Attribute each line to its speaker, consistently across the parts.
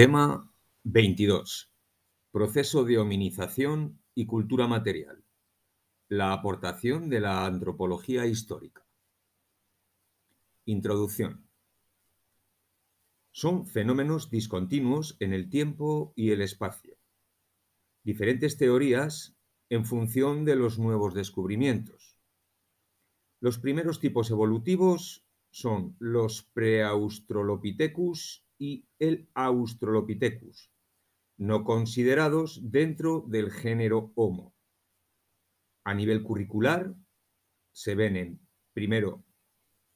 Speaker 1: Tema 22. Proceso de hominización y cultura material. La aportación de la antropología histórica. Introducción. Son fenómenos discontinuos en el tiempo y el espacio. Diferentes teorías en función de los nuevos descubrimientos. Los primeros tipos evolutivos son los Preaustralopithecus y el Australopithecus, no considerados dentro del género Homo. A nivel curricular, se ven en, primero,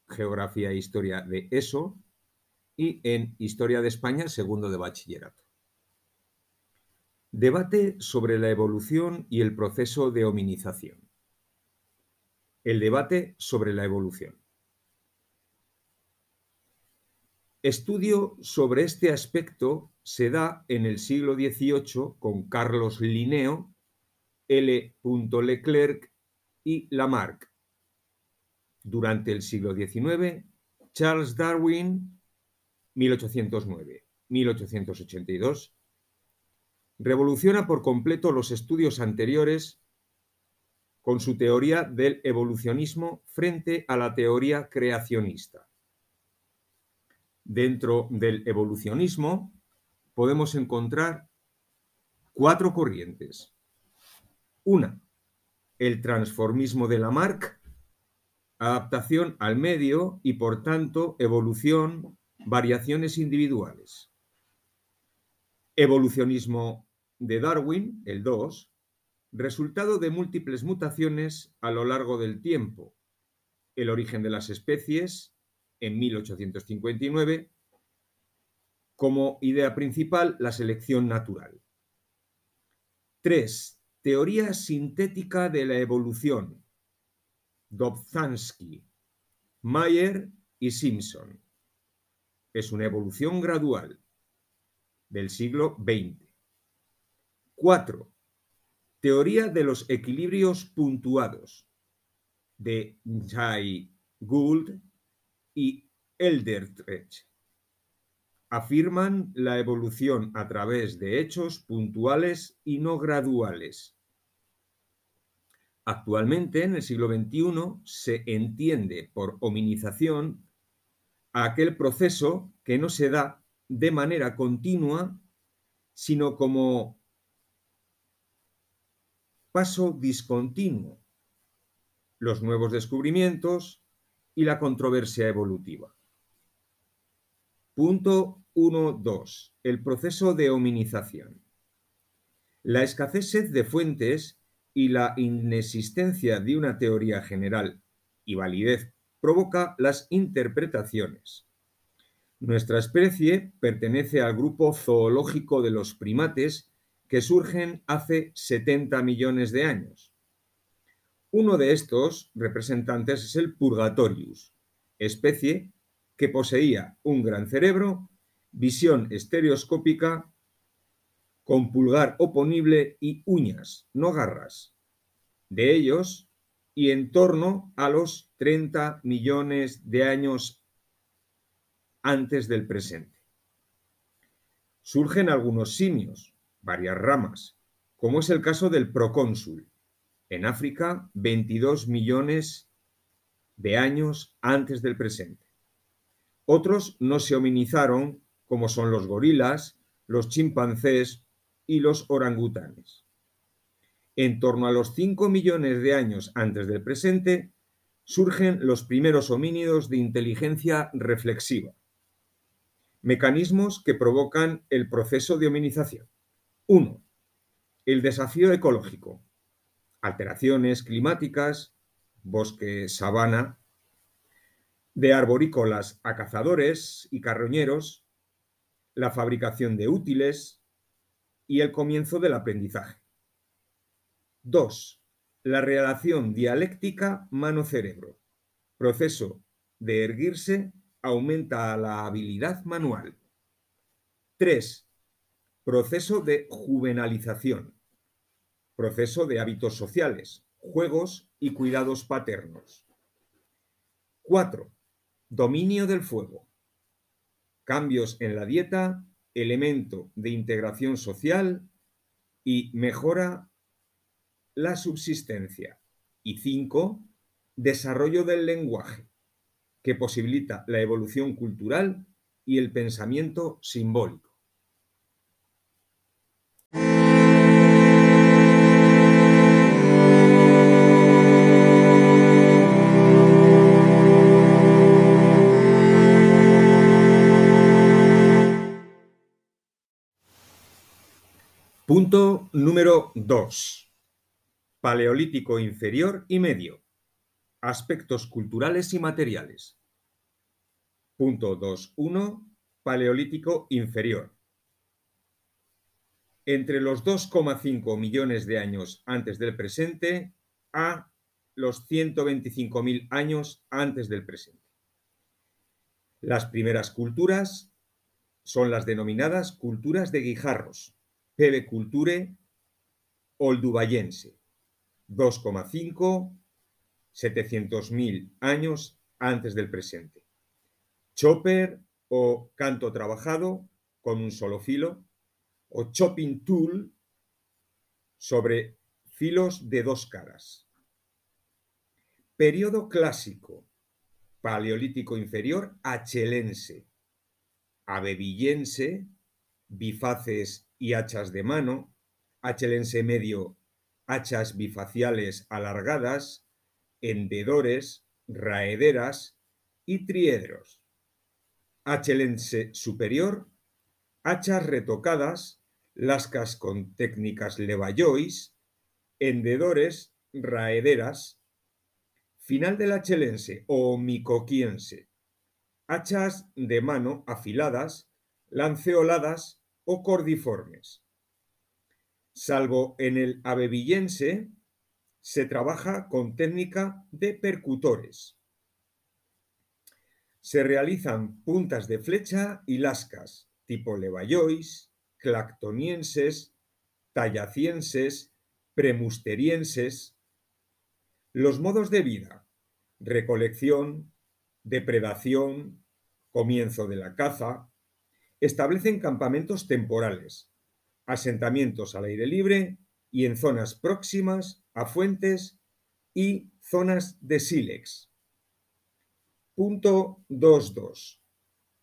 Speaker 1: Geografía e Historia de ESO y en Historia de España, segundo de bachillerato. Debate sobre la evolución y el proceso de hominización. El debate sobre la evolución. Estudio sobre este aspecto se da en el siglo XVIII con Carlos Linneo, L. Leclerc y Lamarck. Durante el siglo XIX, Charles Darwin, 1809-1882, revoluciona por completo los estudios anteriores con su teoría del evolucionismo frente a la teoría creacionista. Dentro del evolucionismo podemos encontrar cuatro corrientes. Una, el transformismo de Lamarck, adaptación al medio y por tanto evolución, variaciones individuales. Evolucionismo de Darwin, el 2, resultado de múltiples mutaciones a lo largo del tiempo, el origen de las especies en 1859, como idea principal la selección natural. 3. Teoría sintética de la evolución. Dobzhansky, Mayer y Simpson. Es una evolución gradual del siglo XX. 4. Teoría de los equilibrios puntuados de Jay Gould y Eldertrecht. Afirman la evolución a través de hechos puntuales y no graduales. Actualmente, en el siglo XXI, se entiende por hominización aquel proceso que no se da de manera continua, sino como paso discontinuo, los nuevos descubrimientos y la controversia evolutiva. Punto 1.2. El proceso de hominización. La escasez de fuentes y la inexistencia de una teoría general y validez provoca las interpretaciones. Nuestra especie pertenece al grupo zoológico de los primates que surgen hace 70 millones de años. Uno de estos representantes es el Purgatorius, especie que poseía un gran cerebro, visión estereoscópica, con pulgar oponible y uñas, no garras. De ellos, y en torno a los 30 millones de años antes del presente. Surgen algunos simios, varias ramas, como es el caso del procónsul. En África, 22 millones de años antes del presente. Otros no se hominizaron, como son los gorilas, los chimpancés y los orangutanes. En torno a los 5 millones de años antes del presente, surgen los primeros homínidos de inteligencia reflexiva Mecanismos que provocan el proceso de hominización. 1. El desafío ecológico. Alteraciones climáticas, bosque, sabana, de arborícolas a cazadores y carroñeros, la fabricación de útiles y el comienzo del aprendizaje. 2. La relación dialéctica mano-cerebro, proceso de erguirse aumenta la habilidad manual. 3. Proceso de juvenalización. Proceso de hábitos sociales, juegos y cuidados paternos. 4. Dominio del fuego. Cambios en la dieta elemento de integración social y mejora la subsistencia. Y cinco, desarrollo del lenguaje, que posibilita la evolución cultural y el pensamiento simbólico. Punto número 2. Paleolítico inferior y medio. Aspectos culturales y materiales. Punto 2.1. Paleolítico inferior. Entre los 2,5 millones de años antes del presente a los 125.000 años antes del presente. Las primeras culturas son las denominadas culturas de guijarros, Culture Oldubayense, 2,5, 700.000 años antes del presente. Chopper o canto trabajado con un solo filo, o chopping tool sobre filos de dos caras. Periodo clásico, paleolítico inferior achelense, abevillense, bifaces y hachas de mano, achelense medio, hachas bifaciales alargadas, hendedores, raederas y triedros. Achelense superior, hachas retocadas, lascas con técnicas levallois, hendedores, raederas. Final del achelense o micoquiense, hachas de mano afiladas, lanceoladas o cordiformes. Salvo en el abevillense, se trabaja con técnica de percutores. Se realizan puntas de flecha y lascas, tipo levallois, clactonienses, tallacienses, premusterienses. Los modos de vida, recolección, depredación, comienzo de la caza, establecen campamentos temporales, asentamientos al aire libre y en zonas próximas a fuentes y zonas de sílex. Punto 2.2.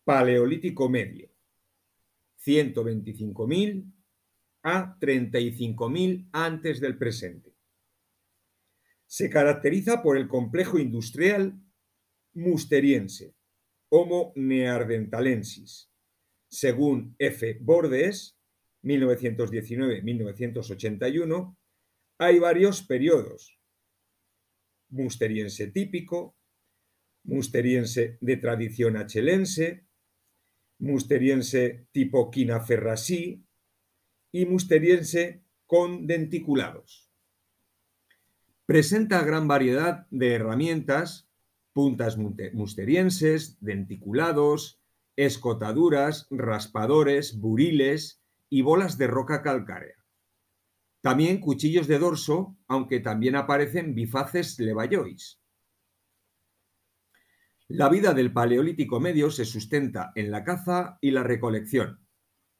Speaker 1: Paleolítico medio. 125.000 a 35.000 antes del presente. Se caracteriza por el complejo industrial musteriense, Homo neanderthalensis, según F. Bordes, 1919-1981, hay varios periodos. Musteriense típico, musteriense de tradición achelense, musteriense tipo quinaferrasí y musteriense con denticulados. Presenta gran variedad de herramientas, puntas musterienses, denticulados, escotaduras, raspadores, buriles y bolas de roca calcárea. También cuchillos de dorso, aunque también aparecen bifaces levallois. La vida del Paleolítico Medio se sustenta en la caza y la recolección.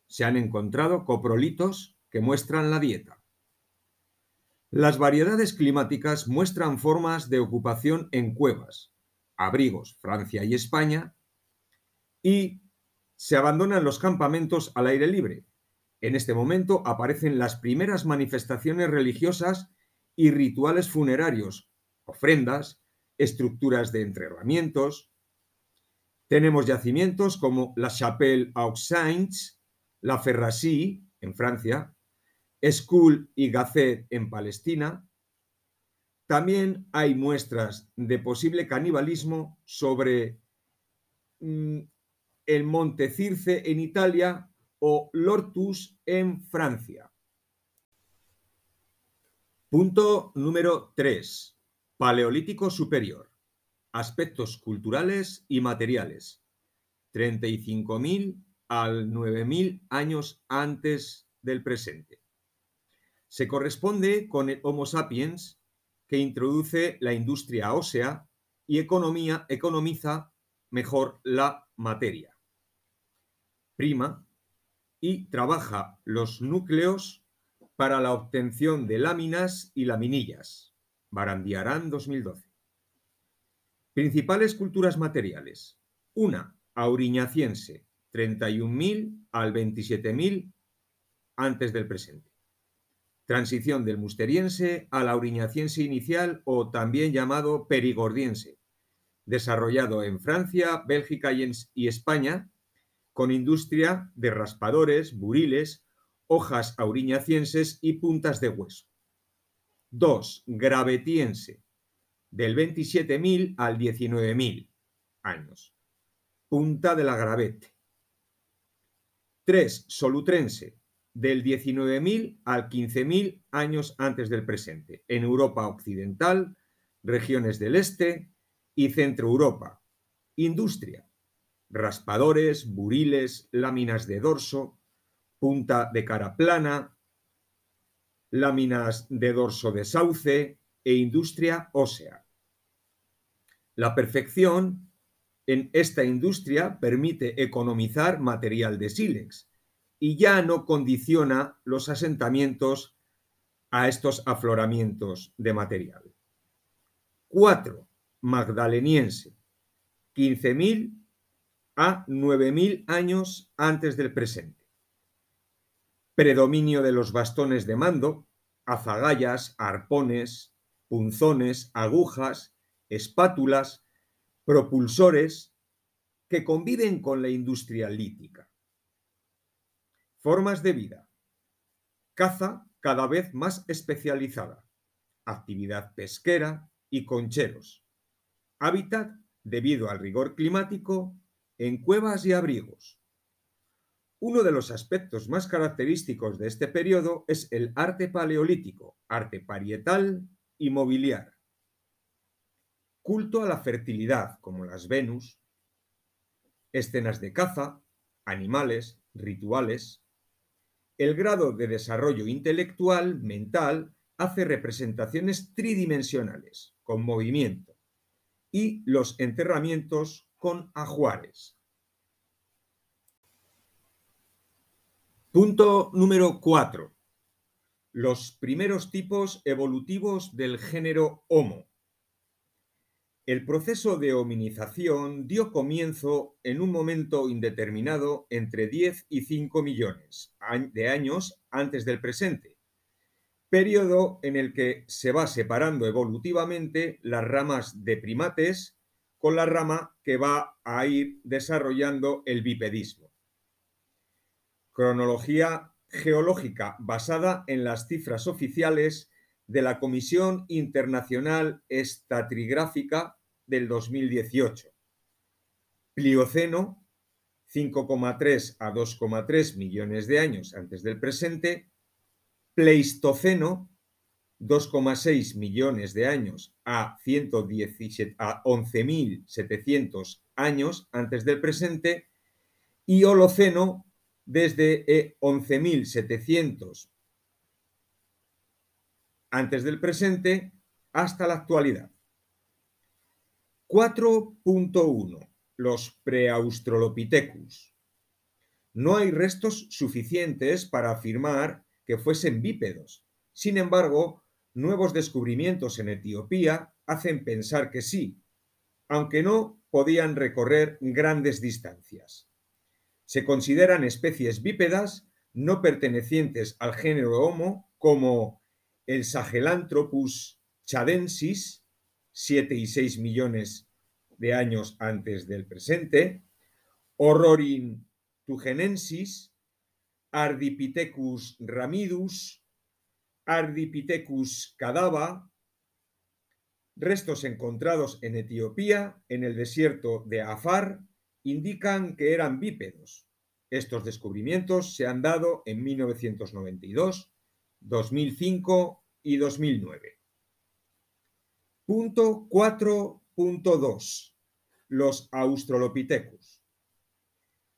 Speaker 1: Se han encontrado coprolitos que muestran la dieta. Las variedades climáticas muestran formas de ocupación en cuevas, abrigos, Francia y España, y se abandonan los campamentos al aire libre. En este momento aparecen las primeras manifestaciones religiosas y rituales funerarios, ofrendas, estructuras de entrenamientos. Tenemos yacimientos como la Chapelle aux Saints, la Ferrassie en Francia, School y Gazet en Palestina. También hay muestras de posible canibalismo sobre mm, el Monte Circe en Italia o Lortus en Francia. Punto número 3. Paleolítico superior. Aspectos culturales y materiales. 35.000 al 9.000 años antes del presente. Se corresponde con el Homo sapiens que introduce la industria ósea y economiza mejor la materia y trabaja los núcleos para la obtención de láminas y laminillas. Barandiarán 2012. Principales culturas materiales. Una, auriñaciense, 31.000 al 27.000 antes del presente. Transición del musteriense al auriñaciense inicial o también llamado perigordiense, desarrollado en Francia, Bélgica y, España, con industria de raspadores, buriles, hojas auriñacienses y puntas de hueso. 2. Gravetiense, del 27.000 al 19.000 años. Punta de la gravete. 3. Solutrense, del 19.000 al 15.000 años antes del presente, en Europa Occidental, regiones del Este y Centro Europa. Industria, raspadores, buriles, láminas de dorso, punta de cara plana, láminas de dorso de sauce e industria ósea. La perfección en esta industria permite economizar material de sílex y ya no condiciona los asentamientos a estos afloramientos de material. 4. Magdaleniense. 15.000 a 9.000 años antes del presente. Predominio de los bastones de mando, azagallas, arpones, punzones, agujas, espátulas, propulsores, que conviven con la industria lítica. Formas de vida. Caza cada vez más especializada. Actividad pesquera y concheros. Hábitat debido al rigor climático en cuevas y abrigos. Uno de los aspectos más característicos de este periodo es el arte paleolítico, arte parietal y mobiliar. Culto a la fertilidad, como las Venus, escenas de caza, animales, rituales. El grado de desarrollo intelectual, mental, hace representaciones tridimensionales, con movimiento, y los enterramientos con ajuares. Punto número 4. Los primeros tipos evolutivos del género Homo. El proceso de hominización dio comienzo en un momento indeterminado entre 10 y 5 millones de años antes del presente, periodo en el que se va separando evolutivamente las ramas de primates con la rama que va a ir desarrollando el bipedismo. Cronología geológica basada en las cifras oficiales de la Comisión Internacional Estatrigráfica del 2018. Plioceno, 5,3 a 2,3 millones de años antes del presente. Pleistoceno, 2,6 millones de años a, 11.700 años antes del presente y Holoceno desde 11.700 e antes del presente hasta la actualidad. 4.1. Los preaustralopithecus. No hay restos suficientes para afirmar que fuesen bípedos. Sin embargo, nuevos descubrimientos en Etiopía hacen pensar que sí, aunque no podían recorrer grandes distancias. Se consideran especies bípedas no pertenecientes al género Homo como el Sahelanthropus chadensis, 7 y 6 millones de años antes del presente, Horrorin tugenensis, Ardipithecus ramidus, Ardipithecus cadava, restos encontrados en Etiopía, en el desierto de Afar, indican que eran bípedos. Estos descubrimientos se han dado en 1992, 2005 y 2009. Punto 4.2. Los Australopithecus.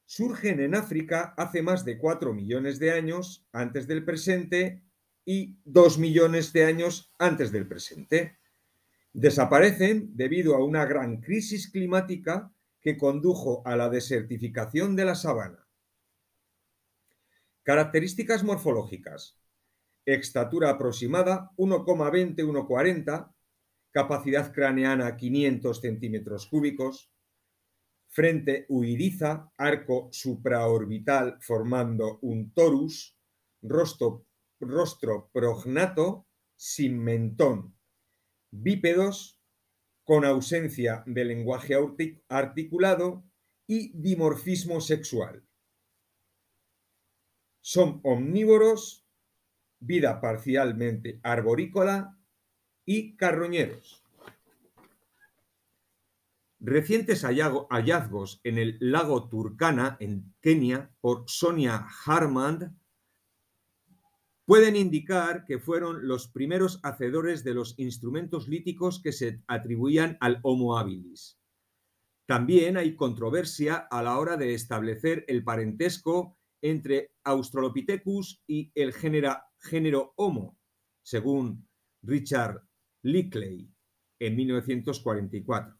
Speaker 1: Surgen en África hace más de 4 millones de años antes del presente y dos millones de años antes del presente. Desaparecen debido a una gran crisis climática que condujo a la desertificación de la sabana. Características morfológicas. Estatura aproximada 1,20-1,40, capacidad craneana 500 centímetros cúbicos, frente huidiza, arco supraorbital formando un torus, rostro, rostro prognato sin mentón, bípedos con ausencia de lenguaje articulado y dimorfismo sexual. Son omnívoros, vida parcialmente arborícola y carroñeros. Recientes hallazgos en el lago Turkana, en Kenia, por Sonia Harmand, pueden indicar que fueron los primeros hacedores de los instrumentos líticos que se atribuían al Homo habilis. También hay controversia a la hora de establecer el parentesco entre Australopithecus y el género Homo, según Richard Lickley en 1944.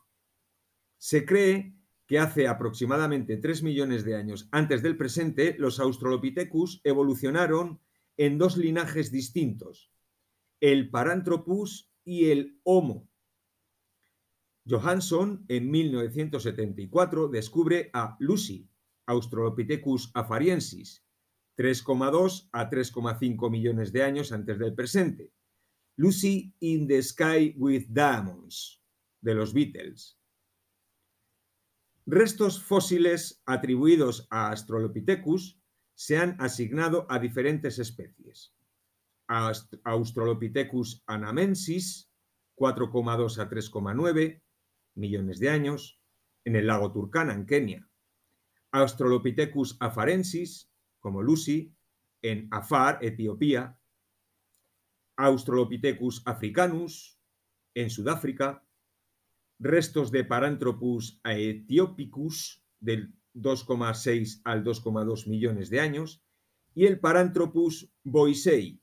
Speaker 1: Se cree que hace aproximadamente 3 millones de años antes del presente, los Australopithecus evolucionaron en dos linajes distintos, el Paranthropus y el Homo. Johansson en 1974 descubre a Lucy, Australopithecus afariensis, 3,2 a 3,5 millones de años antes del presente. Lucy in the Sky with Diamonds, de los Beatles. Restos fósiles atribuidos a Australopithecus se han asignado a diferentes especies. Australopithecus anamensis, 4,2 a 3,9 millones de años, en el lago Turkana, en Kenia. Australopithecus afarensis, como Lucy, en Afar, Etiopía. Australopithecus africanus, en Sudáfrica. Restos de Paranthropus aethiopicus, del 2,6 al 2,2 millones de años, y el Paranthropus boisei,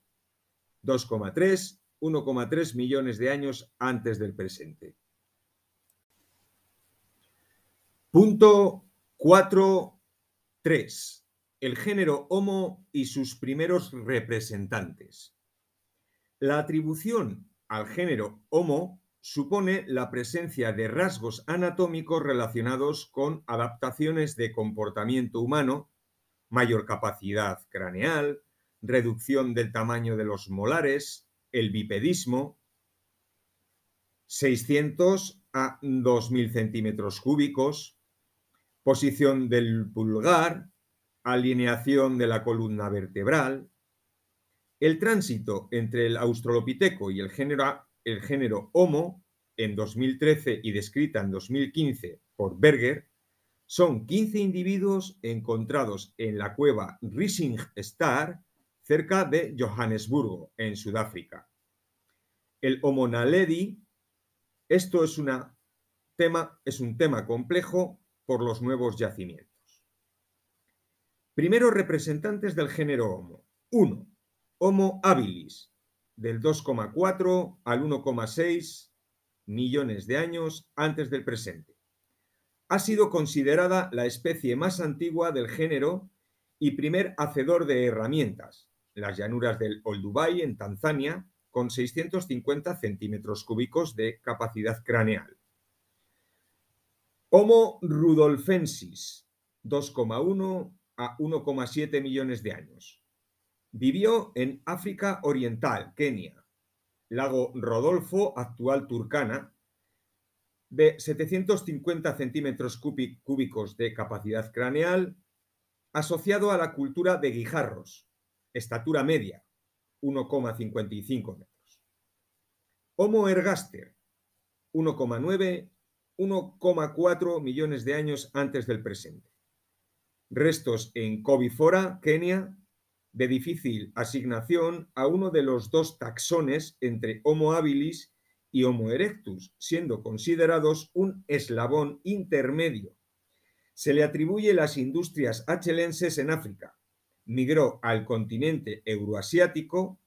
Speaker 1: 2,3, 1,3 millones de años antes del presente. Punto 4.3. El género Homo y sus primeros representantes. La atribución al género Homo supone la presencia de rasgos anatómicos relacionados con adaptaciones de comportamiento humano, mayor capacidad craneal, reducción del tamaño de los molares, el bipedismo, 600 a 2000 centímetros cúbicos, posición del pulgar, alineación de la columna vertebral. El tránsito entre el australopiteco y el género el género Homo en 2013 y descrita en 2015 por Berger, son 15 individuos encontrados en la cueva Rising Star cerca de Johannesburgo, en Sudáfrica. El Homo naledi, esto es, tema, es un tema complejo por los nuevos yacimientos. Primeros representantes del género Homo. 1. Homo habilis, del 2,4 al 1,6 millones de años antes del presente. Ha sido considerada la especie más antigua del género y primer hacedor de herramientas, las llanuras del Olduvai en Tanzania, con 650 centímetros cúbicos de capacidad craneal. Homo rudolfensis, 2,1 a 1,7 millones de años. Vivió en África Oriental, Kenia, lago Rodolfo, actual Turkana, de 750 centímetros cúbicos de capacidad craneal, asociado a la cultura de guijarros, estatura media, 1,55 metros. Homo ergaster, 1,9, 1,4 millones de años antes del presente. Restos en Kobifora, Kenia, de difícil asignación a uno de los dos taxones entre Homo habilis y Homo erectus, siendo considerados un eslabón intermedio. Se le atribuye las industrias achelenses en África. Migró al continente euroasiático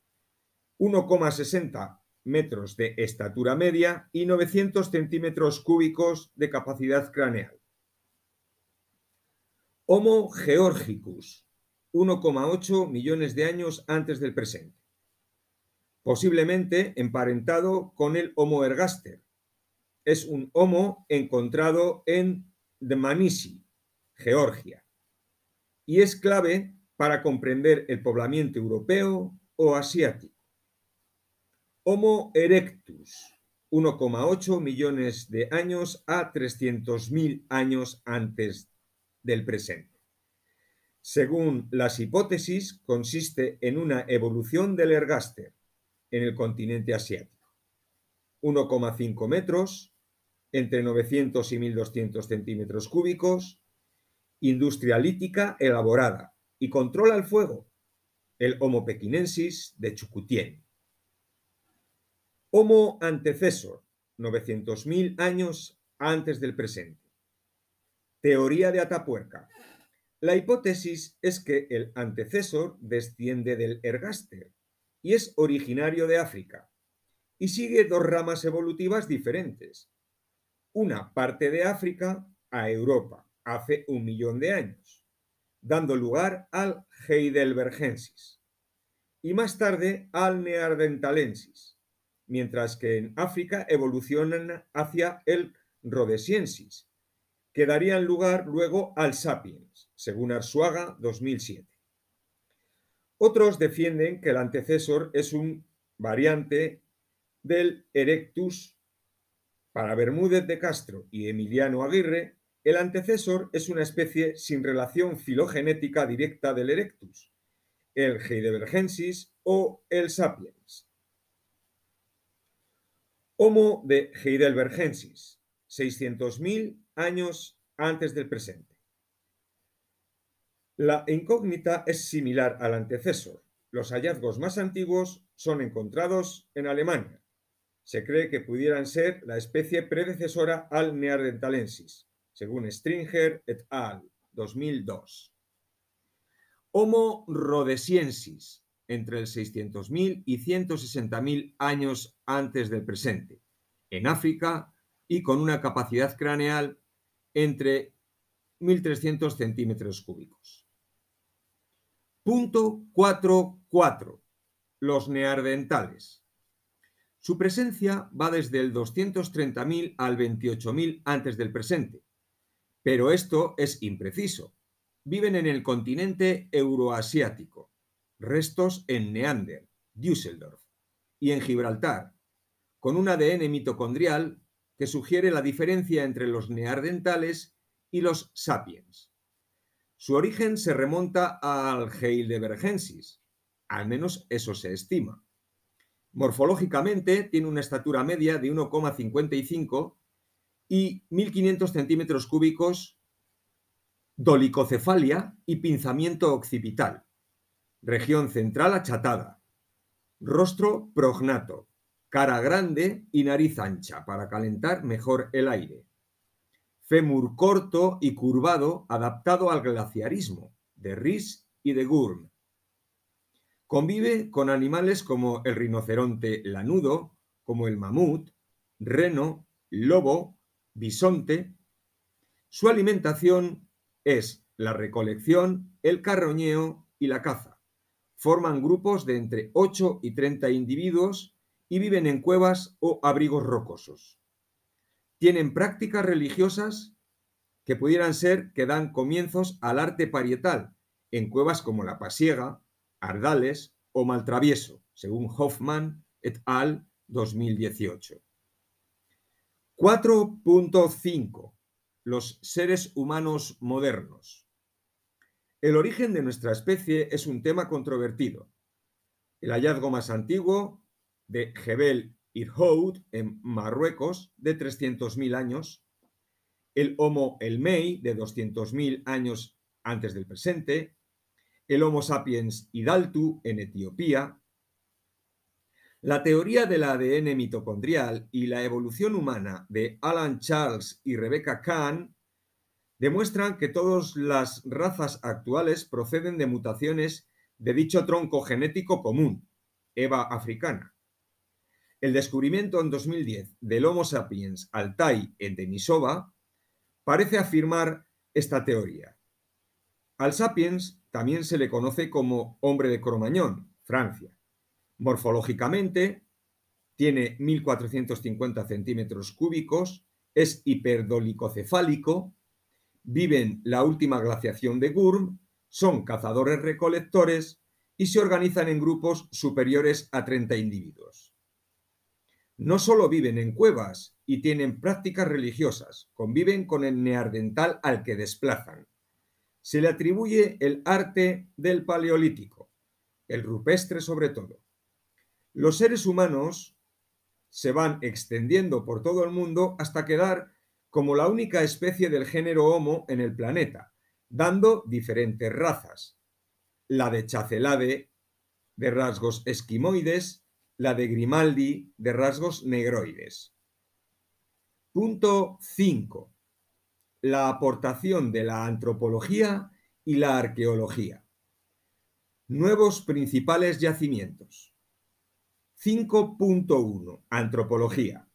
Speaker 1: 1,60 metros de estatura media y 900 centímetros cúbicos de capacidad craneal. Homo georgicus, 1,8 millones de años antes del presente, posiblemente emparentado con el Homo ergaster. Es un Homo encontrado en Dmanisi, Georgia, y es clave para comprender el poblamiento europeo o asiático. Homo erectus, 1,8 millones de años a 300.000 años antes del presente. Según las hipótesis, consiste en una evolución del ergaster en el continente asiático. 1,5 metros, entre 900 y 1200 centímetros cúbicos, industria lítica elaborada y controla el fuego, el Homo pekinensis de Chucutien. Homo antecesor, 900.000 años antes del presente. Teoría de Atapuerca. La hipótesis es que el antecesor desciende del ergaster y es originario de África y sigue dos ramas evolutivas diferentes. Una parte de África a Europa hace un millón de años, dando lugar al Heidelbergensis y más tarde al Neanderthalensis, mientras que en África evolucionan hacia el Rhodesiensis, que darían lugar luego al Sapiens, según Arsuaga 2007. Otros defienden que el antecesor es un variante del Erectus. Para Bermúdez de Castro y Emiliano Aguirre, el antecesor es una especie sin relación filogenética directa del Erectus, el Heidelbergensis o el Sapiens. Homo de Heidelbergensis, 600.000 años antes del presente. La incógnita es similar al antecesor. Los hallazgos más antiguos son encontrados en Alemania. Se cree que pudieran ser la especie predecesora al Neanderthalensis, según Stringer et al. 2002. Homo rhodesiensis, entre el 600.000 y 160.000 años antes del presente, en África y con una capacidad craneal entre 1.300 centímetros cúbicos. Punto 4.4. Los neandertales. Su presencia va desde el 230.000 al 28.000 antes del presente, pero esto es impreciso. Viven en el continente euroasiático, restos en Neander, Düsseldorf y en Gibraltar, con un ADN mitocondrial que sugiere la diferencia entre los neandertales y los sapiens. Su origen se remonta al Heidelbergensis, al menos eso se estima. Morfológicamente tiene una estatura media de 1,55 y 1.500 centímetros cúbicos, dolicocefalia y pinzamiento occipital, región central achatada, rostro prognato, cara grande y nariz ancha para calentar mejor el aire fémur corto y curvado adaptado al glaciarismo, de Ries y de Gurm. Convive con animales como el rinoceronte lanudo, como el mamut, reno, lobo, bisonte. Su alimentación es la recolección, el carroñeo y la caza. Forman grupos de entre 8 y 30 individuos y viven en cuevas o abrigos rocosos tienen prácticas religiosas que pudieran ser que dan comienzos al arte parietal en cuevas como La Pasiega, Ardales o Maltravieso, según Hoffman et al. 2018. 4.5. Los seres humanos modernos. El origen de nuestra especie es un tema controvertido. El hallazgo más antiguo de Jebel Irhoud, en Marruecos, de 300.000 años, el Homo elmei, de 200.000 años antes del presente, el Homo sapiens idaltu, en Etiopía. La teoría del ADN mitocondrial y la evolución humana de Alan Charles y Rebecca Kahn demuestran que todas las razas actuales proceden de mutaciones de dicho tronco genético común, Eva africana. El descubrimiento en 2010 del Homo sapiens altai en Denisova parece afirmar esta teoría. Al sapiens también se le conoce como hombre de Cromañón, Francia. Morfológicamente, tiene 1.450 centímetros cúbicos, es hiperdolicocefálico, viven la última glaciación de Gurm, son cazadores-recolectores y se organizan en grupos superiores a 30 individuos. No solo viven en cuevas y tienen prácticas religiosas, conviven con el neardental al que desplazan. Se le atribuye el arte del paleolítico, el rupestre sobre todo. Los seres humanos se van extendiendo por todo el mundo hasta quedar como la única especie del género Homo en el planeta, dando diferentes razas. La de Chacelade, de rasgos esquimoides, la de Grimaldi, de rasgos negroides. Punto 5. La aportación de la antropología y la arqueología. Nuevos principales yacimientos. 5.1. Antropología.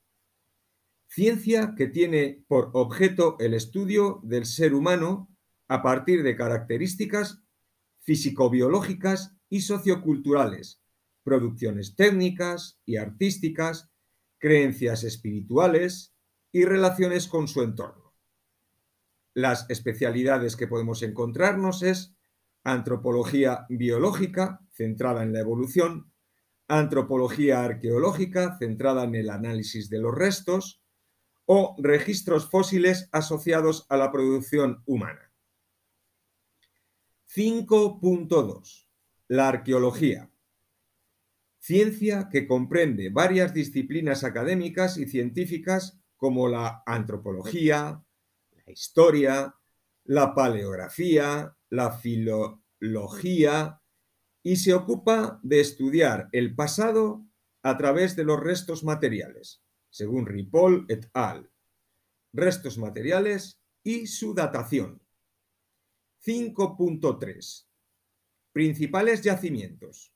Speaker 1: Ciencia que tiene por objeto el estudio del ser humano a partir de características físico-biológicas y socioculturales, producciones técnicas y artísticas, creencias espirituales y relaciones con su entorno. Las especialidades que podemos encontrarnos es antropología biológica, centrada en la evolución, antropología arqueológica, centrada en el análisis de los restos, o registros fósiles asociados a la producción humana. 5.2. La arqueología. Ciencia que comprende varias disciplinas académicas y científicas como la antropología, la historia, la paleografía, la filología y se ocupa de estudiar el pasado a través de los restos materiales según Ripoll et al. Restos materiales y su datación. 5.3. Principales yacimientos.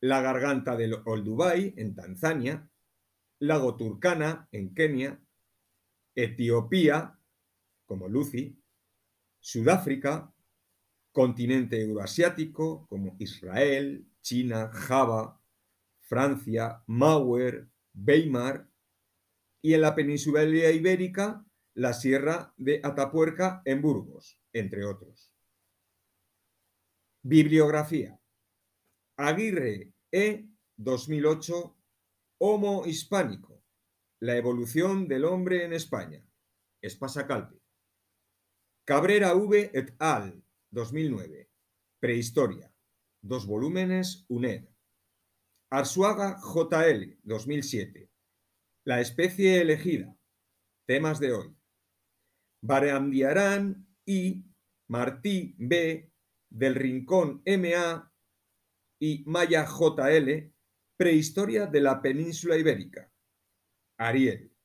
Speaker 1: La garganta del Olduvai en Tanzania, Lago Turkana en Kenia, Etiopía, como Lucy, Sudáfrica, continente euroasiático como Israel, China, Java, Francia, Mauer, Weimar y en la península ibérica la sierra de Atapuerca en Burgos, entre otros. Bibliografía. Aguirre E. 2008. Homo hispánico. La evolución del hombre en España. Espasacalpe. Cabrera V. et al. 2009. Prehistoria. Dos volúmenes UNED. Arsuaga JL 2007. La especie elegida. Temas de hoy. Barandiarán y Martí B del Rincón MA y Maya JL. Prehistoria de la península ibérica. Ariel.